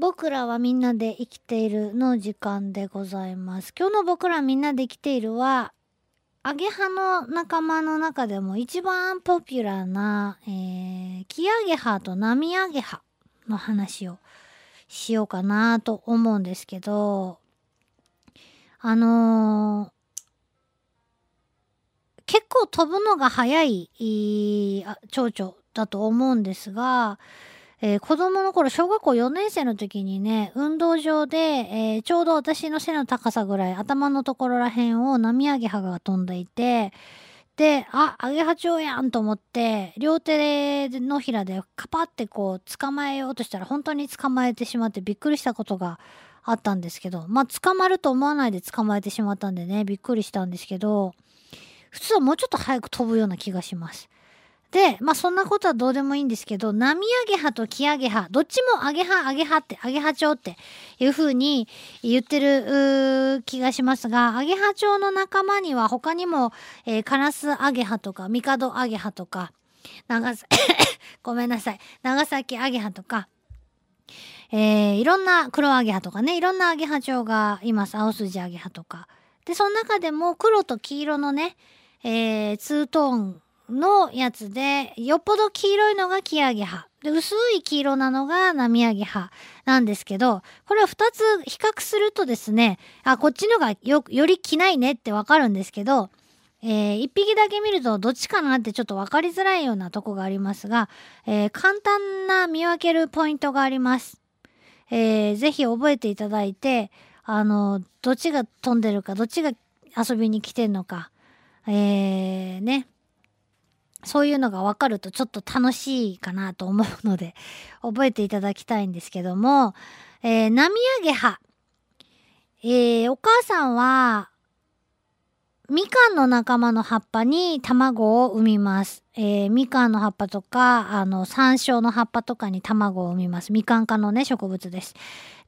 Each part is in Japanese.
僕らはみんなで生きているの時間でございます。今日の僕らみんなで生きているは、アゲハの仲間の中でも一番ポピュラーな、えー、キアゲハとナミアゲハの話をしようかなと思うんですけど、あのー結構飛ぶのが早い蝶々だと思うんですが、えー子供の頃小学校4年生の時にね運動場で、えーちょうど私の背の高さぐらい頭のところらへんをナミアゲハが飛んでいてであアゲハチョウやんと思って両手のひらでカパってこう捕まえようとしたら本当に捕まえてしまってびっくりしたことがあったんですけどまあ捕まると思わないで捕まえてしまったんでねびっくりしたんですけど普通はもうちょっと早く飛ぶような気がします。で、まあそんなことはどうでもいいんですけど、ナミアゲハとキアゲハ、どっちもアゲハ、アゲハって、アゲハチョウっていう風に言ってる気がしますが、アゲハチョウの仲間には他にも、えーカラスアゲハとか、ミカドアゲハとか、長さ、ごめんなさい、長崎アゲハとか、えーいろんな黒アゲハとかね、いろんなアゲハチョウがいます。青筋アゲハとか。で、その中でも黒と黄色のね、えーツートーンのやつで、よっぽど黄色いのがキアゲハ。で、薄い黄色なのがナミアゲハなんですけど、これは二つ比較するとですね、あ、こっちのがよ、より着ないねってわかるんですけど、えー一匹だけ見るとどっちかなってちょっと分かりづらいようなとこがありますが、えー簡単な見分けるポイントがあります。えーぜひ覚えていただいて、あの、どっちが飛んでるか、どっちが遊びに来てんのか、えーね。そういうのが分かるとちょっと楽しいかなと思うので、覚えていただきたいんですけども、えー、ナミアゲハ。えーお母さんは、みかんの仲間の葉っぱに卵を産みます。えーみかんの葉っぱとか、あの、山椒の葉っぱとかに卵を産みます。みかん科のね、植物です。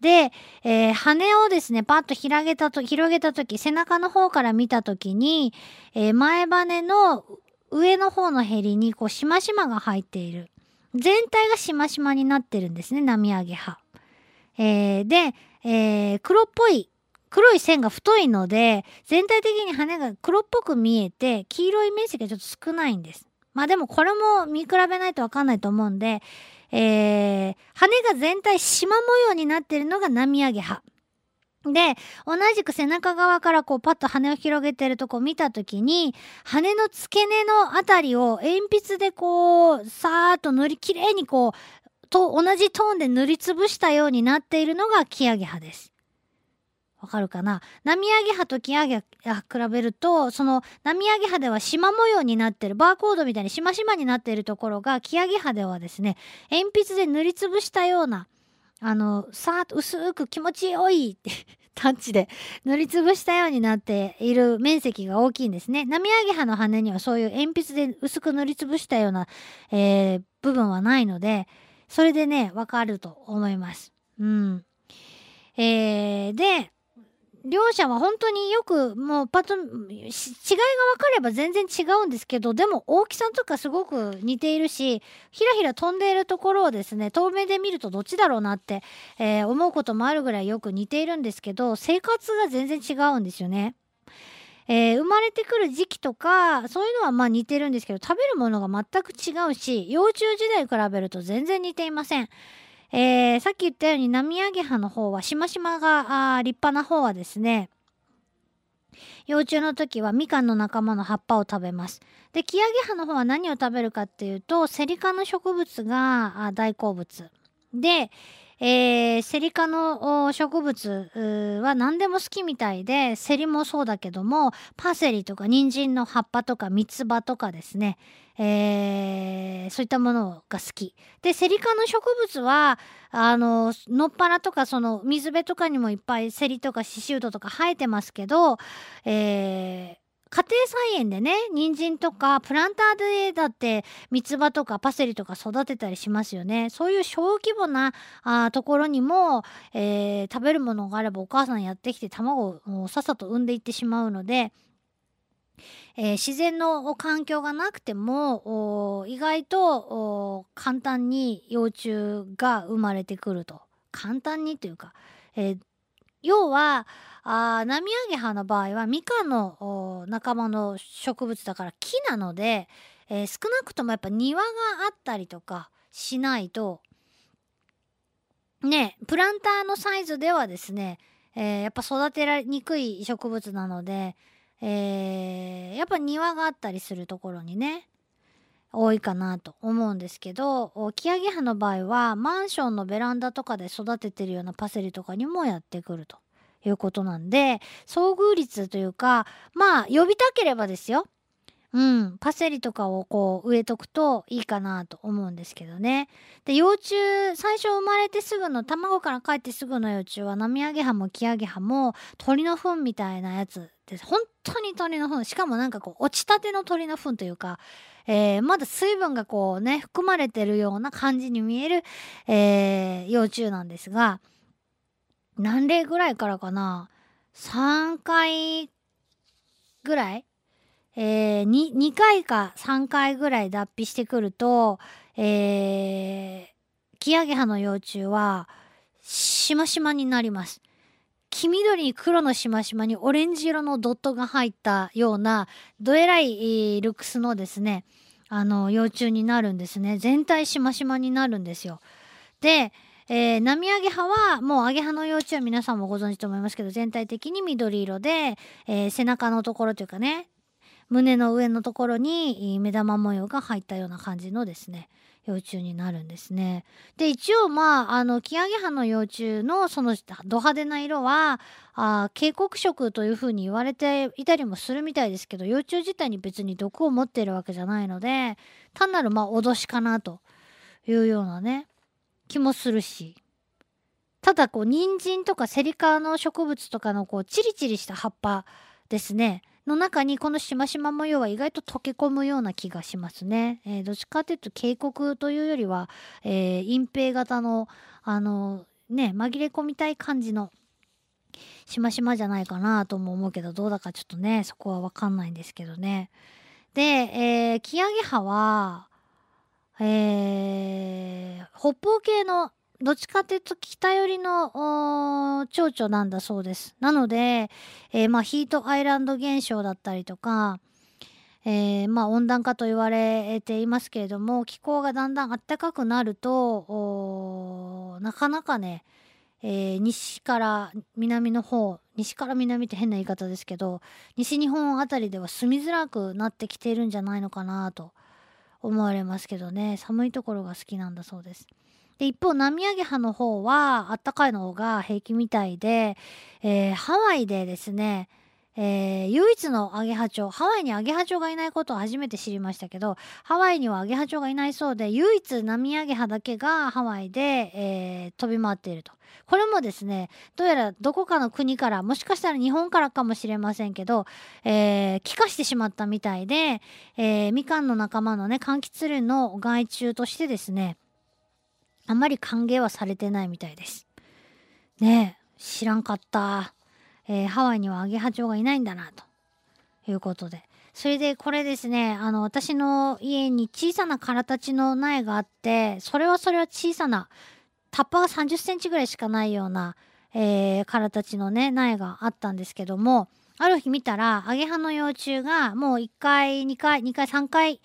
で、えー羽をですね、パッと広げたと、広げたとき、背中の方から見たときに、えー前羽の上の方のヘリに、こう、しましまが入っている。全体がしましまになってるんですね、ナミアゲハ。えーで、えー黒っぽい、黒い線が太いので、全体的に羽が黒っぽく見えて、黄色い面積がちょっと少ないんです。まあでもこれも見比べないとわかんないと思うんで、えー羽が全体縞模様になってるのがナミアゲハ。で、同じく背中側からこうパッと羽を広げてるとこ見たときに、羽の付け根のあたりを鉛筆でこう、さーっと塗り、きれいにこう、と同じトーンで塗りつぶしたようになっているのがキアゲハです。わかるかな？ナミアゲハとキアゲハ比べると、そのナミアゲハでは縞模様になってる、バーコードみたいにしましまになっているところが、キアゲハではですね、鉛筆で塗りつぶしたような、あの、さーっと薄く気持ちよいって タッチで塗りつぶしたようになっている面積が大きいんですね。ナミアゲハの羽にはそういう鉛筆で薄く塗りつぶしたような、えー部分はないので、それでね、わかると思います。うん。えーで、両者は本当によくもうパッと違いが分かれば全然違うんですけどでも大きさとかすごく似ているしひらひら飛んでいるところをですね遠目で見るとどっちだろうなって、えー思うこともあるぐらいよく似ているんですけど生活が全然違うんですよね。えー生まれてくる時期とかそういうのはまあ似てるんですけど食べるものが全く違うし幼虫時代比べると全然似ていません。えーさっき言ったようにナミアゲハの方はしましまがあ立派な方はですね幼虫の時はみかんの仲間の葉っぱを食べます。でキアゲハの方は何を食べるかっていうとセリ科の植物があ大好物で、えーセリ科の植物は何でも好きみたいでセリもそうだけどもパセリとか人参の葉っぱとか三つ葉とかですね、えーそういったものが好き。でセリ科の植物はあののっぱらとかその水辺とかにもいっぱいセリとかシシウドとか生えてますけど、えー家庭菜園でね人参とかプランターでだって三つ葉とかパセリとか育てたりしますよね。そういう小規模なあところにも、えー食べるものがあればお母さんやってきて卵をさっさと産んでいってしまうので、えー自然の環境がなくても意外と簡単に幼虫が生まれてくると。簡単にというか、えー、要はあナミアゲハの場合はミカンの仲間の植物だから木なので、えー、少なくともやっぱ庭があったりとかしないとねプランターのサイズではですね、えー、やっぱ育てられにくい植物なので、えー、やっぱ庭があったりするところにね多いかなと思うんですけどキアゲハの場合はマンションのベランダとかで育ててるようなパセリとかにもやってくると。いうことなんで遭遇率というかまあ呼びたければですよ。うん、パセリとかをこう植えとくといいかなと思うんですけどね。で幼虫最初生まれてすぐの卵から帰ってすぐの幼虫はナミアゲハもキアゲハも鳥の糞みたいなやつです。本当に鳥の糞。しかもなんかこう落ちたての鳥の糞というか、えー、まだ水分がこうね含まれてるような感じに見える、えー、幼虫なんですが何例ぐらいからかな？3回ぐらい？えー、2, 2回か3回ぐらい脱皮してくると、えー、キアゲハの幼虫はしましまになります。黄緑に黒のしましまにオレンジ色のドットが入ったようなどえらいルックスのですねあの幼虫になるんですね。全体しましまになるんですよ。で、えー、ナミアゲハはもうアゲハの幼虫は皆さんもご存知と思いますけど全体的に緑色で、えー、背中のところというかね胸の上のところに目玉模様が入ったような感じのですね幼虫になるんですね。で一応まああのキアゲハの幼虫のそのド派手な色はあ警告色というふうに言われていたりもするみたいですけど幼虫自体に別に毒を持っているわけじゃないので単なるまあ脅しかなというようなね気もするしただこう人参とかセリ科の植物とかのこうチリチリした葉っぱですねの中にこのしましま模様は意外と溶け込むような気がしますね。えー、どっちかというと渓谷というよりは、えー、隠蔽型のあのね紛れ込みたい感じのしましまじゃないかなとも思うけどどうだかちょっとねそこは分かんないんですけどね。で、えー、キアゲハは、えー、北方系のどっちかっていうと北寄りの蝶々なんだそうです。なので、えー、まあヒートアイランド現象だったりとか、えー、まあ温暖化と言われていますけれども気候がだんだん暖かくなるとなかなかね、えー、西から南の方西から南って変な言い方ですけど西日本あたりでは住みづらくなってきているんじゃないのかなと思われますけどね寒いところが好きなんだそうです。で一方ナミアゲハの方はあったかいの方が平気みたいで、えー、ハワイでですね、えー、唯一のアゲハチョウハワイにアゲハチョウがいないことを初めて知りましたけどハワイにはアゲハチョウがいないそうで唯一ナミアゲハだけがハワイで、えー、飛び回っているとこれもですねどうやらどこかの国からもしかしたら日本からかもしれませんけど、えー、気化してしまったみたいで、えー、みかんの仲間のね柑橘類の害虫としてですねあんまり歓迎はされてないみたいです。ねえ、知らんかった。えー、ハワイにはアゲハチョウがいないんだな、ということで。それでこれですね、あの、私の家に小さな空たちの苗があって、それはそれは小さな、タッパが30センチぐらいしかないような、えー、空たちのね、苗があったんですけども、ある日見たら、アゲハの幼虫がもう1回、2回、2回、3回、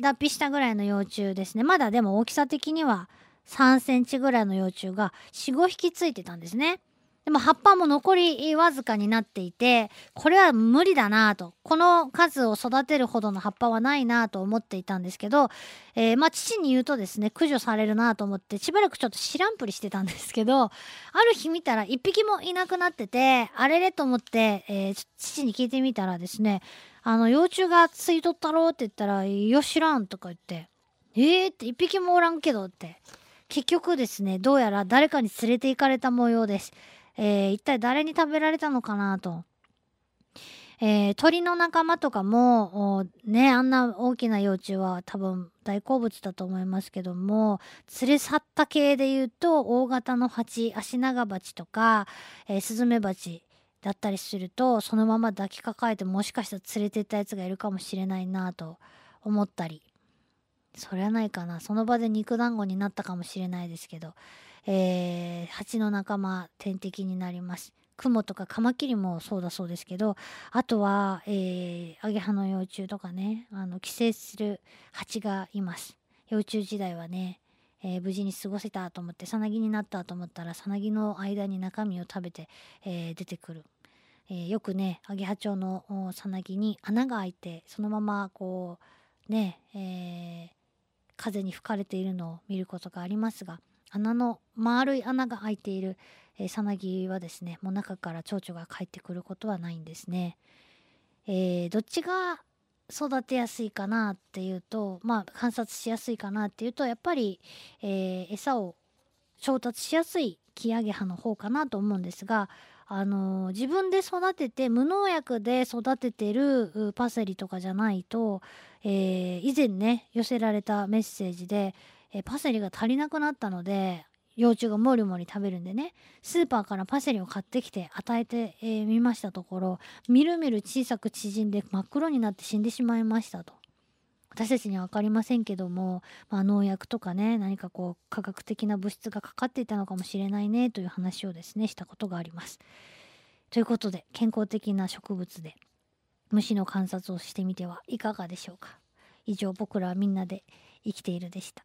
脱皮したぐらいの幼虫ですね。まだでも大きさ的には3センチぐらいの幼虫が4、5匹ついてたんですね。でも葉っぱも残りわずかになっていて、これは無理だなと。この数を育てるほどの葉っぱはないなと思っていたんですけど、えー、まあ父に言うとですね、駆除されるなと思って、しばらくちょっと知らんぷりしてたんですけど、ある日見たら1匹もいなくなってて、あれれと思って、えー、父に聞いてみたらですね、あの、幼虫がついとったろうって言ったら、いや、知らんとか言って、えーって一匹もおらんけどって。結局ですね、どうやら誰かに連れて行かれた模様です。えー、一体誰に食べられたのかなと。えー、鳥の仲間とかも、ね、あんな大きな幼虫は多分大好物だと思いますけども、連れ去った系で言うと、大型の蜂、アシナガバチとか、えー、スズメバチだったりするとそのまま抱きかかえてもしかしたら連れてったやつがいるかもしれないなと思ったり。それはないかな。その場で肉団子になったかもしれないですけど、えー、蜂の仲間天敵になります。クモとかカマキリもそうだそうですけど、あとは、えー、アゲハの幼虫とかね、あの、寄生する蜂がいます。幼虫時代はね、えー、無事に過ごせたと思って、さなぎになったと思ったら、さなぎの間に中身を食べて、えー、出てくる。えー、よくね、アゲハチョウのさなぎに穴が開いて、そのままこう、ね、え風に吹かれているのを見ることがありますが、穴の丸い穴が開いている、さなぎはですね、もう中から蝶々が帰ってくることはないんですね。えどっちが育てやすいかなっていうと、まあ観察しやすいかなっていうと、やっぱり、えー、餌を調達しやすいキアゲハの方かなと思うんですが、あのー、自分で育てて無農薬で育ててるパセリとかじゃないと、えー、以前ね寄せられたメッセージで、え、パセリが足りなくなったので幼虫がもりもり食べるんでね、スーパーからパセリを買ってきて与えてみ、えー、ましたところ、みるみる小さく縮んで真っ黒になって死んでしまいましたと。私たちには分かりませんけども、まあ、農薬とかね、何かこう科学的な物質がかかっていたのかもしれないねという話をですね、したことがあります。ということで、健康的な植物で虫の観察をしてみてはいかがでしょうか。以上、僕らはみんなで生きているでした。